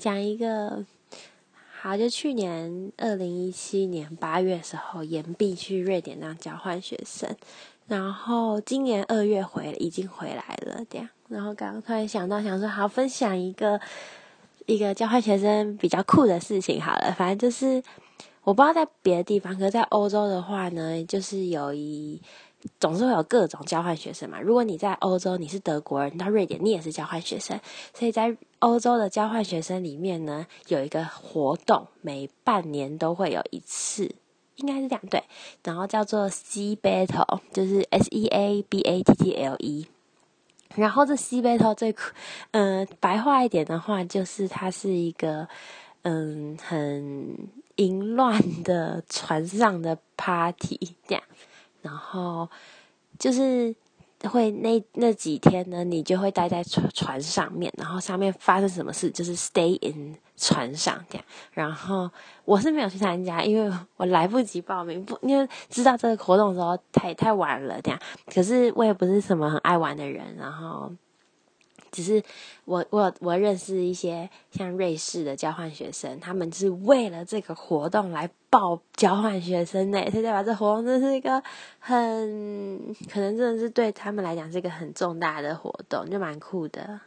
讲一个，好，就去年二零一七年八月的时候，延毕去瑞典当交换学生，然后今年二月回已经回来了，这样，然后刚刚突然想到，想说好分享一个一个交换学生比较酷的事情，好了，反正就是我不知道在别的地方，可是在欧洲的话呢，就是有一。总是会有各种交换学生嘛。如果你在欧洲，你是德国人，到瑞典，你也是交换学生。所以在欧洲的交换学生里面呢，有一个活动，每半年都会有一次，应该是这样对。然后叫做 C Battle，就是 S E A B A T T L E。然后这 C Battle 最，嗯，白话一点的话，就是它是一个，嗯，很淫乱的船上的 party 这样。然后就是会那那几天呢，你就会待在船船上面，然后上面发生什么事，就是 stay in 船上这样。然后我是没有去参加，因为我来不及报名，不因为知道这个活动的时候太太晚了这样。可是我也不是什么很爱玩的人，然后。只是我我我认识一些像瑞士的交换学生，他们是为了这个活动来报交换学生呢。所以代表这活动真是一个很可能真的是对他们来讲是一个很重大的活动，就蛮酷的。